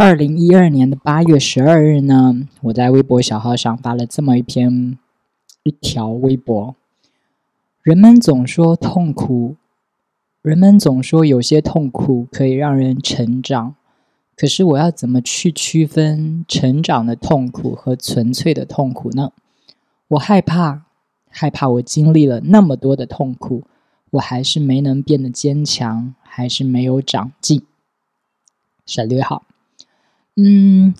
二零一二年的八月十二日呢，我在微博小号上发了这么一篇一条微博。人们总说痛苦，人们总说有些痛苦可以让人成长，可是我要怎么去区分成长的痛苦和纯粹的痛苦呢？我害怕，害怕我经历了那么多的痛苦，我还是没能变得坚强，还是没有长进。省略号。嗯，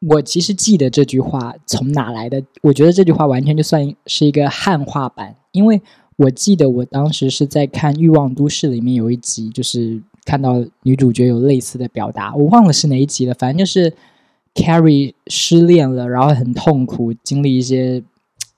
我其实记得这句话从哪来的？我觉得这句话完全就算是一个汉化版，因为我记得我当时是在看《欲望都市》里面有一集，就是看到女主角有类似的表达，我忘了是哪一集了。反正就是 Carrie 失恋了，然后很痛苦，经历一些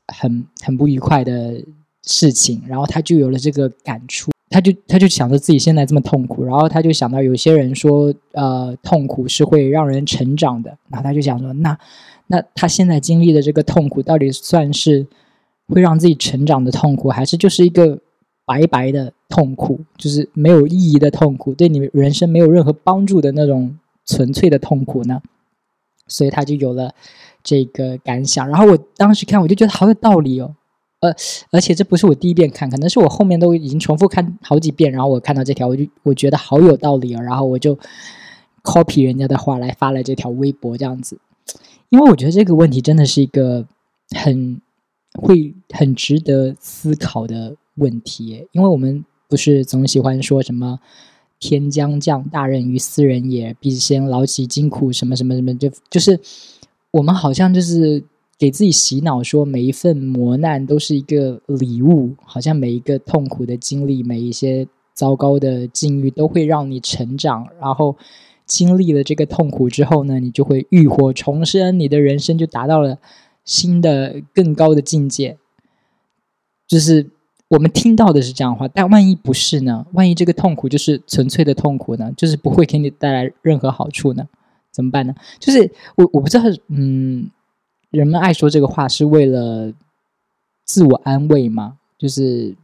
很很不愉快的事情，然后她就有了这个感触。他就他就想着自己现在这么痛苦，然后他就想到有些人说，呃，痛苦是会让人成长的，然后他就想说，那那他现在经历的这个痛苦，到底算是会让自己成长的痛苦，还是就是一个白白的痛苦，就是没有意义的痛苦，对你人生没有任何帮助的那种纯粹的痛苦呢？所以他就有了这个感想。然后我当时看，我就觉得好有道理哦。呃，而且这不是我第一遍看，可能是我后面都已经重复看好几遍，然后我看到这条，我就我觉得好有道理啊，然后我就 copy 人家的话来发了这条微博，这样子，因为我觉得这个问题真的是一个很会很值得思考的问题，因为我们不是总喜欢说什么“天将降大任于斯人也，必先劳其筋骨”什么什么什么，就就是我们好像就是。给自己洗脑说每一份磨难都是一个礼物，好像每一个痛苦的经历，每一些糟糕的境遇都会让你成长。然后经历了这个痛苦之后呢，你就会浴火重生，你的人生就达到了新的更高的境界。就是我们听到的是这样的话，但万一不是呢？万一这个痛苦就是纯粹的痛苦呢？就是不会给你带来任何好处呢？怎么办呢？就是我我不知道，嗯。人们爱说这个话是为了自我安慰吗？就是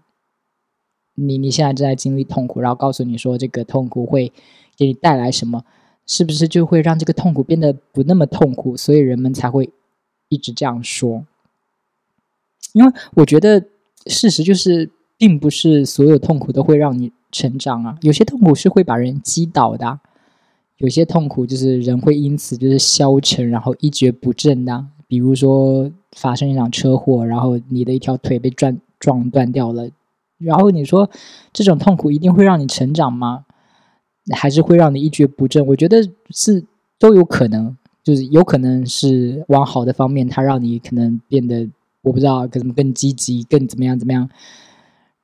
你你现在正在经历痛苦，然后告诉你说这个痛苦会给你带来什么，是不是就会让这个痛苦变得不那么痛苦？所以人们才会一直这样说。因为我觉得事实就是，并不是所有痛苦都会让你成长啊，有些痛苦是会把人击倒的，有些痛苦就是人会因此就是消沉，然后一蹶不振的。比如说发生一场车祸，然后你的一条腿被撞撞断掉了，然后你说这种痛苦一定会让你成长吗？还是会让你一蹶不振？我觉得是都有可能，就是有可能是往好的方面，它让你可能变得我不知道怎么更积极，更怎么样怎么样，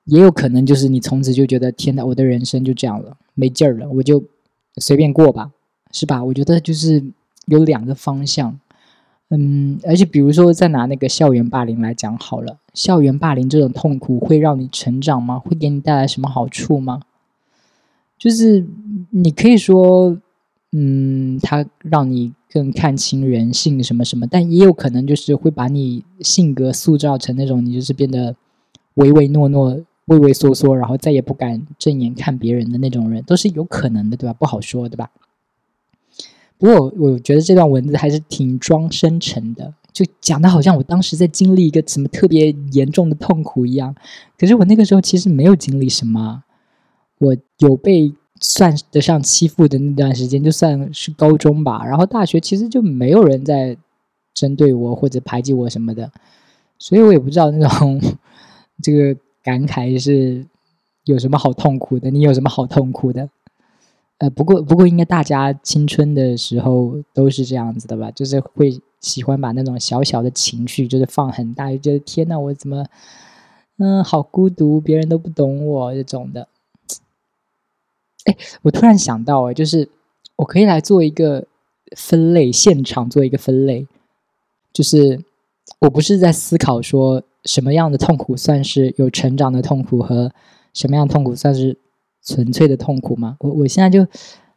也有可能就是你从此就觉得天呐，我的人生就这样了，没劲儿了，我就随便过吧，是吧？我觉得就是有两个方向。嗯，而且比如说，再拿那个校园霸凌来讲好了，校园霸凌这种痛苦会让你成长吗？会给你带来什么好处吗？就是你可以说，嗯，它让你更看清人性什么什么，但也有可能就是会把你性格塑造成那种你就是变得唯唯诺诺、畏畏缩缩，然后再也不敢正眼看别人的那种人，都是有可能的，对吧？不好说，对吧？不过我觉得这段文字还是挺装深沉的，就讲的好像我当时在经历一个什么特别严重的痛苦一样。可是我那个时候其实没有经历什么，我有被算得上欺负的那段时间，就算是高中吧。然后大学其实就没有人在针对我或者排挤我什么的，所以我也不知道那种 这个感慨是有什么好痛苦的。你有什么好痛苦的？呃，不过不过，应该大家青春的时候都是这样子的吧？就是会喜欢把那种小小的情绪，就是放很大，就觉得天呐，我怎么，嗯，好孤独，别人都不懂我这种的。哎，我突然想到，哎，就是我可以来做一个分类，现场做一个分类，就是我不是在思考说什么样的痛苦算是有成长的痛苦，和什么样的痛苦算是。纯粹的痛苦吗？我我现在就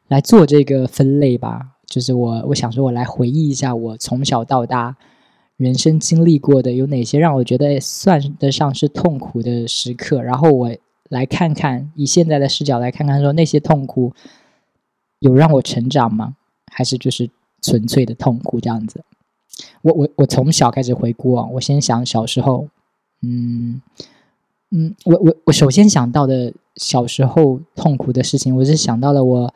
来做这个分类吧。就是我我想说，我来回忆一下我从小到大人生经历过的有哪些让我觉得算得上是痛苦的时刻。然后我来看看，以现在的视角来看看，说那些痛苦有让我成长吗？还是就是纯粹的痛苦这样子？我我我从小开始回顾啊，我先想小时候，嗯嗯，我我我首先想到的小时候痛苦的事情，我是想到了我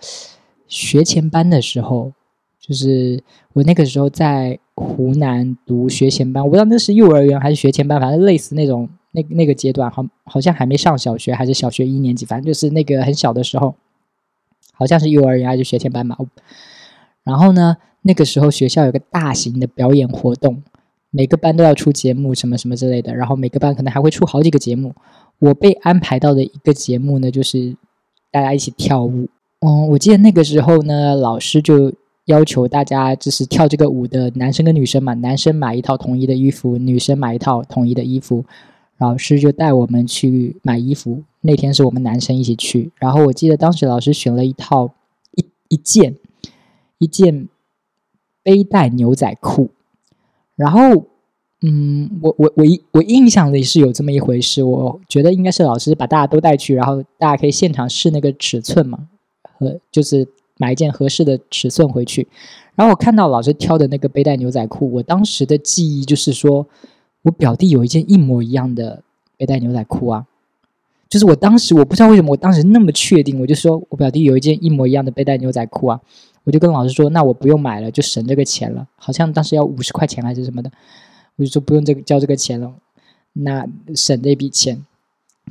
学前班的时候，就是我那个时候在湖南读学前班，我不知道那是幼儿园还是学前班，反正类似那种那那个阶段，好好像还没上小学，还是小学一年级，反正就是那个很小的时候，好像是幼儿园还是学前班吧。然后呢？那个时候学校有个大型的表演活动，每个班都要出节目，什么什么之类的。然后每个班可能还会出好几个节目。我被安排到的一个节目呢，就是大家一起跳舞。嗯，我记得那个时候呢，老师就要求大家就是跳这个舞的男生跟女生嘛，男生买一套统一的衣服，女生买一套统一的衣服。老师就带我们去买衣服。那天是我们男生一起去。然后我记得当时老师选了一套一一件一件。背带牛仔裤，然后，嗯，我我我我印象里是有这么一回事，我觉得应该是老师把大家都带去，然后大家可以现场试那个尺寸嘛，和就是买一件合适的尺寸回去。然后我看到老师挑的那个背带牛仔裤，我当时的记忆就是说，我表弟有一件一模一样的背带牛仔裤啊，就是我当时我不知道为什么我当时那么确定，我就说我表弟有一件一模一样的背带牛仔裤啊。我就跟老师说：“那我不用买了，就省这个钱了。好像当时要五十块钱还是什么的，我就说不用这个交这个钱了，那省这笔钱。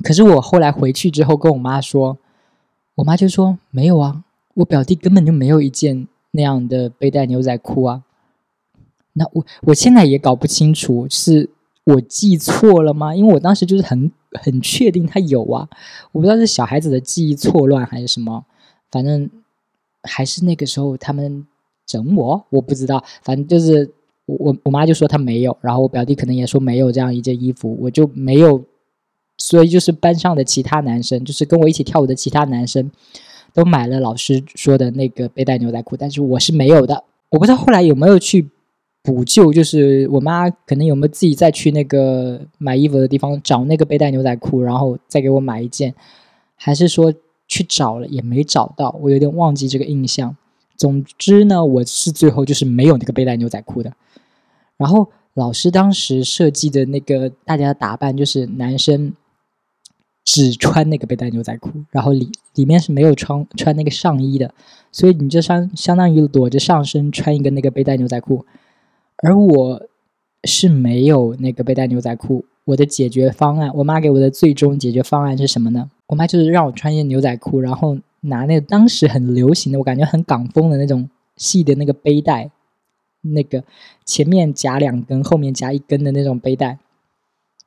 可是我后来回去之后跟我妈说，我妈就说没有啊，我表弟根本就没有一件那样的背带牛仔裤啊。那我我现在也搞不清楚是我记错了吗？因为我当时就是很很确定他有啊，我不知道是小孩子的记忆错乱还是什么，反正。”还是那个时候他们整我，我不知道，反正就是我我妈就说她没有，然后我表弟可能也说没有这样一件衣服，我就没有，所以就是班上的其他男生，就是跟我一起跳舞的其他男生，都买了老师说的那个背带牛仔裤，但是我是没有的，我不知道后来有没有去补救，就是我妈可能有没有自己再去那个买衣服的地方找那个背带牛仔裤，然后再给我买一件，还是说？去找了也没找到，我有点忘记这个印象。总之呢，我是最后就是没有那个背带牛仔裤的。然后老师当时设计的那个大家的打扮，就是男生只穿那个背带牛仔裤，然后里里面是没有穿穿那个上衣的，所以你就相相当于裸着上身穿一个那个背带牛仔裤。而我是没有那个背带牛仔裤。我的解决方案，我妈给我的最终解决方案是什么呢？我妈就是让我穿一件牛仔裤，然后拿那个当时很流行的，我感觉很港风的那种细的那个背带，那个前面夹两根，后面夹一根的那种背带，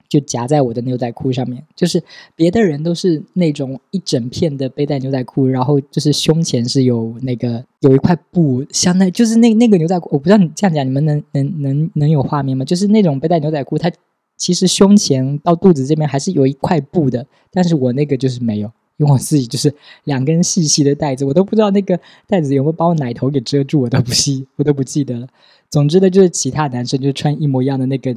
就夹在我的牛仔裤上面。就是别的人都是那种一整片的背带牛仔裤，然后就是胸前是有那个有一块布，相当于就是那那个牛仔裤，我不知道你这样讲你们能能能能有画面吗？就是那种背带牛仔裤，它。其实胸前到肚子这边还是有一块布的，但是我那个就是没有，因为我自己就是两根细细的带子，我都不知道那个带子有没有把我奶头给遮住，我都不记，我都不记得了。总之呢，就是其他男生就穿一模一样的那个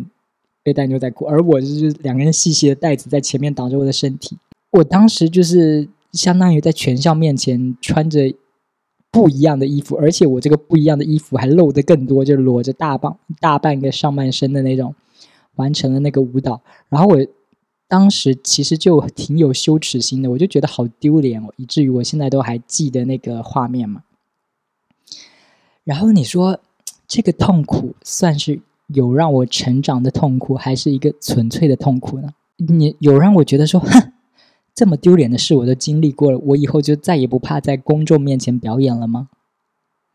背带牛仔裤，而我就是两根细细的带子在前面挡着我的身体。我当时就是相当于在全校面前穿着不一样的衣服，而且我这个不一样的衣服还露的更多，就裸着大半大半个上半身的那种。完成了那个舞蹈，然后我当时其实就挺有羞耻心的，我就觉得好丢脸哦，以至于我现在都还记得那个画面嘛。然后你说这个痛苦算是有让我成长的痛苦，还是一个纯粹的痛苦呢？你有让我觉得说，哼，这么丢脸的事我都经历过了，我以后就再也不怕在公众面前表演了吗？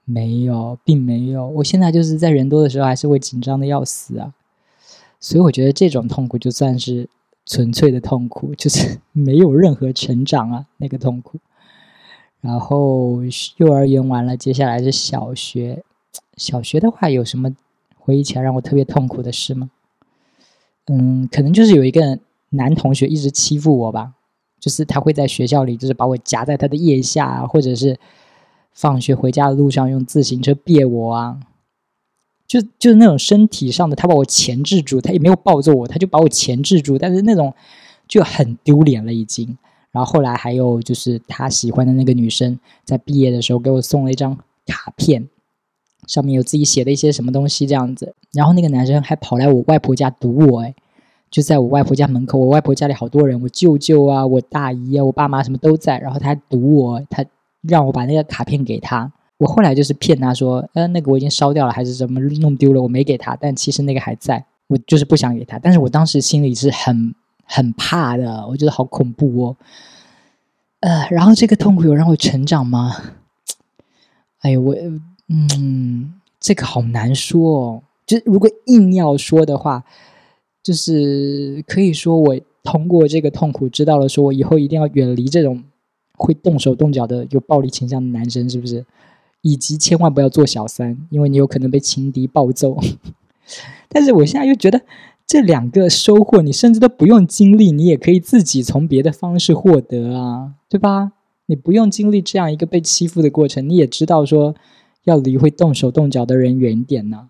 没有，并没有，我现在就是在人多的时候还是会紧张的要死啊。所以我觉得这种痛苦就算是纯粹的痛苦，就是 没有任何成长啊，那个痛苦。然后幼儿园完了，接下来是小学。小学的话，有什么回忆起来让我特别痛苦的事吗？嗯，可能就是有一个男同学一直欺负我吧，就是他会在学校里，就是把我夹在他的腋下，或者是放学回家的路上用自行车别我啊。就就是那种身体上的，他把我钳制住，他也没有抱着我，他就把我钳制住，但是那种就很丢脸了已经。然后后来还有就是他喜欢的那个女生，在毕业的时候给我送了一张卡片，上面有自己写的一些什么东西这样子。然后那个男生还跑来我外婆家堵我，哎，就在我外婆家门口。我外婆家里好多人，我舅舅啊，我大姨啊，我爸妈什么都在。然后他堵我，他让我把那个卡片给他。我后来就是骗他说，呃，那个我已经烧掉了，还是什么弄丢了，我没给他。但其实那个还在，我就是不想给他。但是我当时心里是很很怕的，我觉得好恐怖哦。呃，然后这个痛苦有让我成长吗？哎呦，我嗯，这个好难说哦。就如果硬要说的话，就是可以说我通过这个痛苦知道了，说我以后一定要远离这种会动手动脚的有暴力倾向的男生，是不是？以及千万不要做小三，因为你有可能被情敌暴揍。但是我现在又觉得这两个收获，你甚至都不用经历，你也可以自己从别的方式获得啊，对吧？你不用经历这样一个被欺负的过程，你也知道说要离会动手动脚的人远一点呢。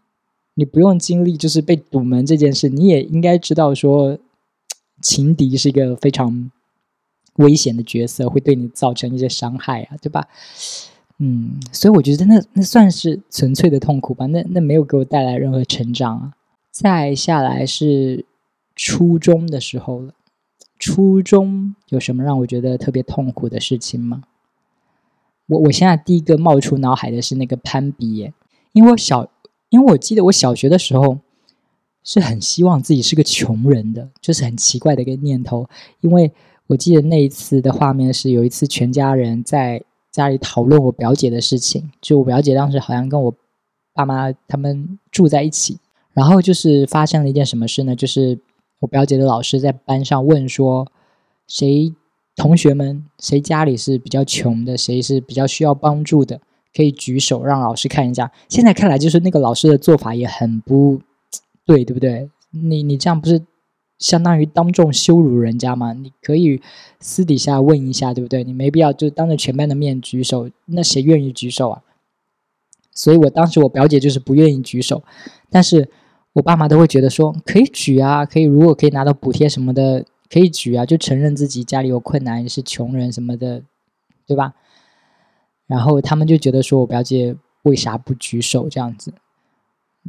你不用经历就是被堵门这件事，你也应该知道说情敌是一个非常危险的角色，会对你造成一些伤害啊，对吧？嗯，所以我觉得那那算是纯粹的痛苦吧，那那没有给我带来任何成长啊。再下来是初中的时候了，初中有什么让我觉得特别痛苦的事情吗？我我现在第一个冒出脑海的是那个攀比耶，因为我小，因为我记得我小学的时候是很希望自己是个穷人的，就是很奇怪的一个念头，因为我记得那一次的画面是有一次全家人在。家里讨论我表姐的事情，就我表姐当时好像跟我爸妈他们住在一起，然后就是发生了一件什么事呢？就是我表姐的老师在班上问说，谁同学们谁家里是比较穷的，谁是比较需要帮助的，可以举手让老师看一下。现在看来就是那个老师的做法也很不 对，对不对？你你这样不是？相当于当众羞辱人家嘛？你可以私底下问一下，对不对？你没必要就当着全班的面举手，那谁愿意举手啊？所以我当时我表姐就是不愿意举手，但是我爸妈都会觉得说可以举啊，可以如果可以拿到补贴什么的，可以举啊，就承认自己家里有困难，是穷人什么的，对吧？然后他们就觉得说我表姐为啥不举手这样子？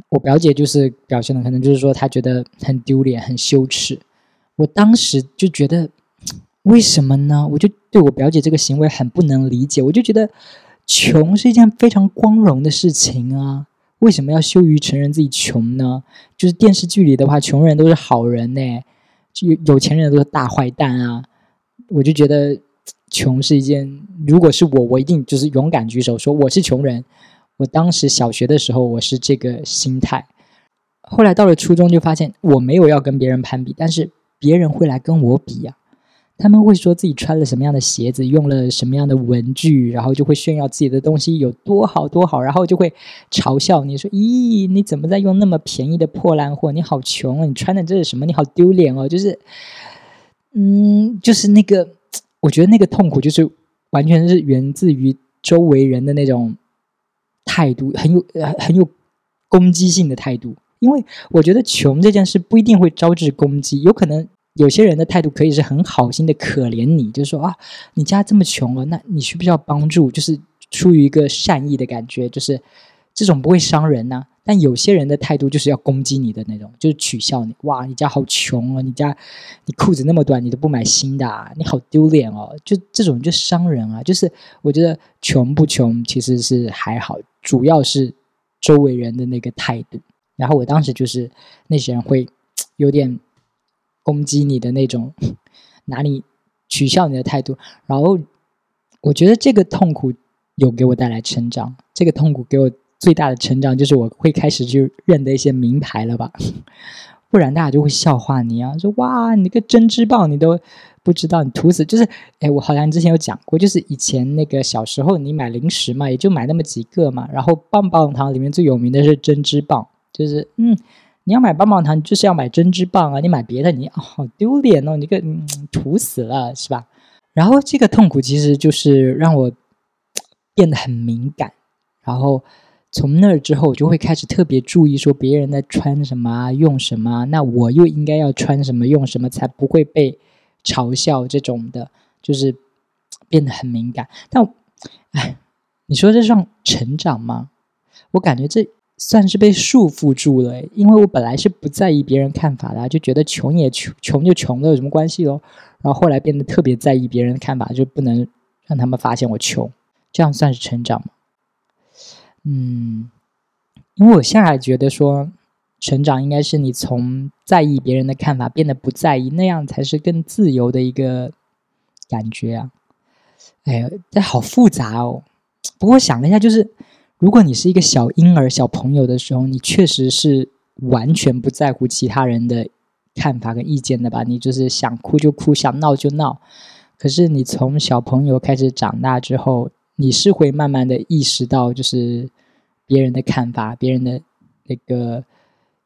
我表姐就是表现的，可能就是说她觉得很丢脸、很羞耻。我当时就觉得，为什么呢？我就对我表姐这个行为很不能理解。我就觉得，穷是一件非常光荣的事情啊，为什么要羞于承认自己穷呢？就是电视剧里的话，穷人都是好人呢，有有钱人都是大坏蛋啊。我就觉得，穷是一件，如果是我，我一定就是勇敢举手说我是穷人。我当时小学的时候，我是这个心态。后来到了初中，就发现我没有要跟别人攀比，但是别人会来跟我比呀。他们会说自己穿了什么样的鞋子，用了什么样的文具，然后就会炫耀自己的东西有多好多好，然后就会嘲笑你说：“咦，你怎么在用那么便宜的破烂货？你好穷啊，你穿的这是什么？你好丢脸哦！”就是，嗯，就是那个，我觉得那个痛苦就是完全是源自于周围人的那种。态度很有呃很有攻击性的态度，因为我觉得穷这件事不一定会招致攻击，有可能有些人的态度可以是很好心的可怜你，就是说啊，你家这么穷了，那你需不需要帮助？就是出于一个善意的感觉，就是这种不会伤人呐。但有些人的态度就是要攻击你的那种，就是取笑你。哇，你家好穷哦，你家你裤子那么短，你都不买新的，啊，你好丢脸哦。就这种就伤人啊。就是我觉得穷不穷其实是还好，主要是周围人的那个态度。然后我当时就是那些人会 有点攻击你的那种，拿你取笑你的态度。然后我觉得这个痛苦有给我带来成长，这个痛苦给我。最大的成长就是我会开始去认得一些名牌了吧，不然大家就会笑话你啊，说哇，你个针织棒你都不知道，你涂死就是，哎，我好像之前有讲过，就是以前那个小时候你买零食嘛，也就买那么几个嘛，然后棒棒糖里面最有名的是针织棒，就是嗯，你要买棒棒糖就是要买针织棒啊，你买别的你好丢脸哦，你个涂死了是吧？然后这个痛苦其实就是让我变得很敏感，然后。从那儿之后，我就会开始特别注意说别人在穿什么、用什么，那我又应该要穿什么、用什么，才不会被嘲笑。这种的，就是 变得很敏感。但，哎，你说这算成长吗？我感觉这算是被束缚住了，因为我本来是不在意别人看法的，就觉得穷也穷，穷就穷了，有什么关系喽？然后后来变得特别在意别人的看法，就不能让他们发现我穷，这样算是成长吗？嗯，因为我现在觉得说，成长应该是你从在意别人的看法变得不在意，那样才是更自由的一个感觉啊。哎呀，这好复杂哦。不过想了一下，就是如果你是一个小婴儿、小朋友的时候，你确实是完全不在乎其他人的。看法跟意见的吧，你就是想哭就哭，想闹就闹。可是你从小朋友开始长大之后，你是会慢慢的意识到，就是别人的看法、别人的那个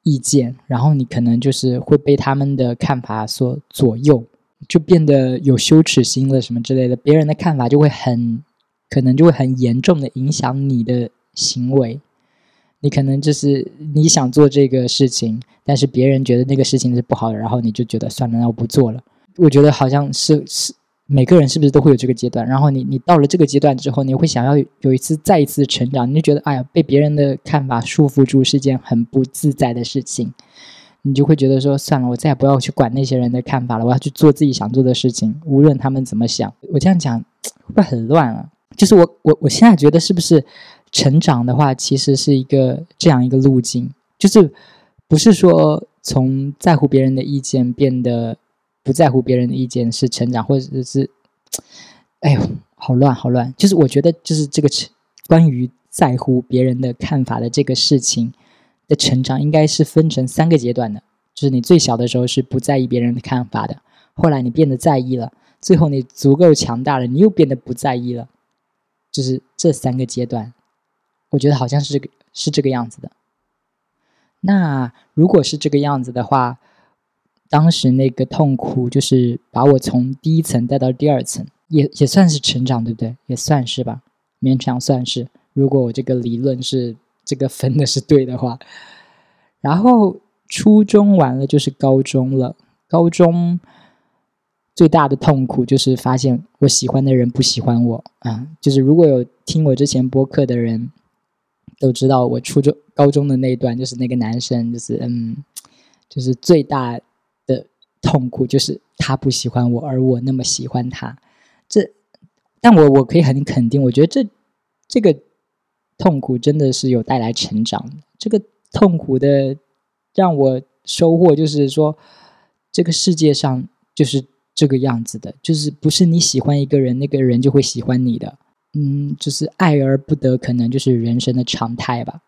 意见，然后你可能就是会被他们的看法所左右，就变得有羞耻心了什么之类的。别人的看法就会很可能就会很严重的影响你的行为。你可能就是你想做这个事情，但是别人觉得那个事情是不好的，然后你就觉得算了，那我不做了。我觉得好像是是每个人是不是都会有这个阶段？然后你你到了这个阶段之后，你会想要有一次再一次成长，你就觉得哎呀，被别人的看法束缚住是件很不自在的事情，你就会觉得说算了，我再也不要去管那些人的看法了，我要去做自己想做的事情，无论他们怎么想。我这样讲会不会很乱啊？就是我我我现在觉得是不是？成长的话，其实是一个这样一个路径，就是不是说从在乎别人的意见变得不在乎别人的意见是成长，或者是，哎呦，好乱好乱。就是我觉得，就是这个成关于在乎别人的看法的这个事情的成长，应该是分成三个阶段的。就是你最小的时候是不在意别人的看法的，后来你变得在意了，最后你足够强大了，你又变得不在意了，就是这三个阶段。我觉得好像是这个是这个样子的。那如果是这个样子的话，当时那个痛苦就是把我从第一层带到第二层，也也算是成长，对不对？也算是吧，勉强算是。如果我这个理论是这个分的是对的话，然后初中完了就是高中了。高中最大的痛苦就是发现我喜欢的人不喜欢我啊！就是如果有听我之前播客的人。都知道我初中、高中的那一段，就是那个男生，就是嗯，就是最大痛苦，就是他不喜欢我，而我那么喜欢他。这，但我我可以很肯定，我觉得这这个痛苦真的是有带来成长。这个痛苦的让我收获，就是说，这个世界上就是这个样子的，就是不是你喜欢一个人，那个人就会喜欢你的。嗯，就是爱而不得，可能就是人生的常态吧。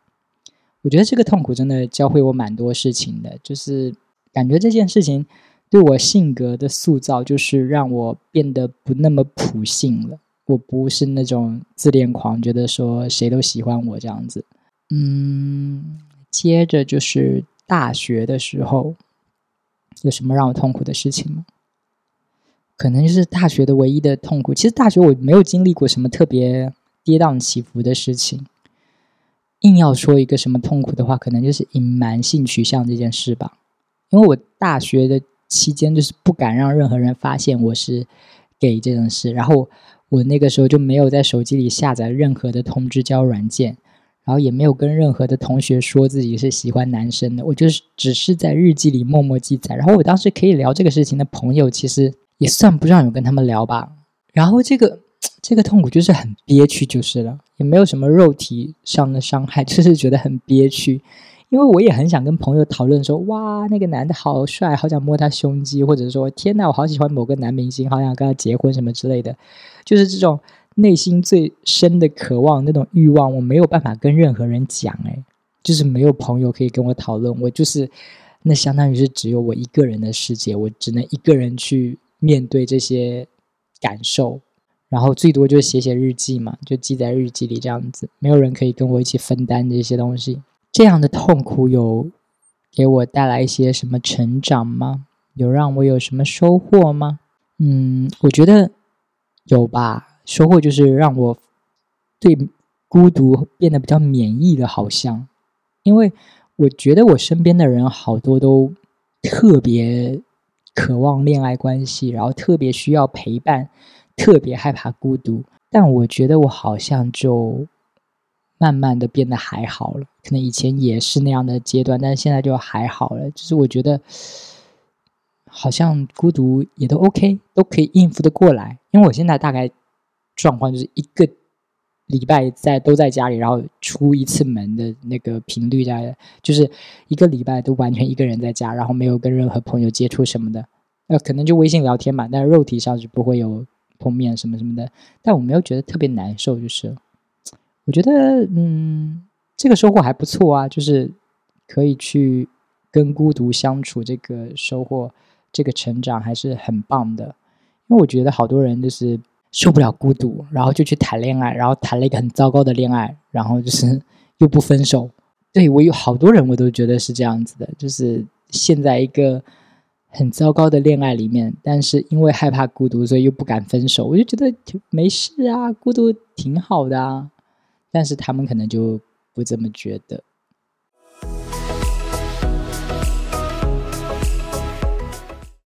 我觉得这个痛苦真的教会我蛮多事情的，就是感觉这件事情对我性格的塑造，就是让我变得不那么普信了。我不是那种自恋狂，觉得说谁都喜欢我这样子。嗯，接着就是大学的时候，有什么让我痛苦的事情吗？可能就是大学的唯一的痛苦。其实大学我没有经历过什么特别跌宕起伏的事情。硬要说一个什么痛苦的话，可能就是隐瞒性取向这件事吧。因为我大学的期间就是不敢让任何人发现我是 gay 这种事，然后我那个时候就没有在手机里下载任何的通知交软件，然后也没有跟任何的同学说自己是喜欢男生的。我就是只是在日记里默默记载。然后我当时可以聊这个事情的朋友，其实。也算不上有跟他们聊吧，然后这个 这个痛苦就是很憋屈，就是了，也没有什么肉体上的伤害，就是觉得很憋屈。因为我也很想跟朋友讨论说，哇，那个男的好帅，好想摸他胸肌，或者说，天呐，我好喜欢某个男明星，好想跟他结婚什么之类的，就是这种内心最深的渴望，那种欲望，我没有办法跟任何人讲，哎，就是没有朋友可以跟我讨论，我就是那相当于是只有我一个人的世界，我只能一个人去。面对这些感受，然后最多就是写写日记嘛，就记在日记里这样子。没有人可以跟我一起分担这些东西。这样的痛苦有给我带来一些什么成长吗？有让我有什么收获吗？嗯，我觉得有吧。收获就是让我对孤独变得比较免疫的，好像。因为我觉得我身边的人好多都特别。渴望恋爱关系，然后特别需要陪伴，特别害怕孤独。但我觉得我好像就慢慢的变得还好了。可能以前也是那样的阶段，但是现在就还好了。就是我觉得，好像孤独也都 OK，都可以应付的过来。因为我现在大概状况就是一个礼拜在都在家里，然后出一次门的那个频率在，就是一个礼拜都完全一个人在家，然后没有跟任何朋友接触什么的。呃，可能就微信聊天嘛，但是肉体上是不会有碰面什么什么的。但我没有觉得特别难受，就是我觉得，嗯，这个收获还不错啊，就是可以去跟孤独相处，这个收获，这个成长还是很棒的。因为我觉得好多人就是受不了孤独，然后就去谈恋爱，然后谈了一个很糟糕的恋爱，然后就是 又不分手。对我有好多人，我都觉得是这样子的，就是陷在一个。很糟糕的恋爱里面，但是因为害怕孤独，所以又不敢分手。我就觉得没事啊，孤独挺好的啊。但是他们可能就不这么觉得。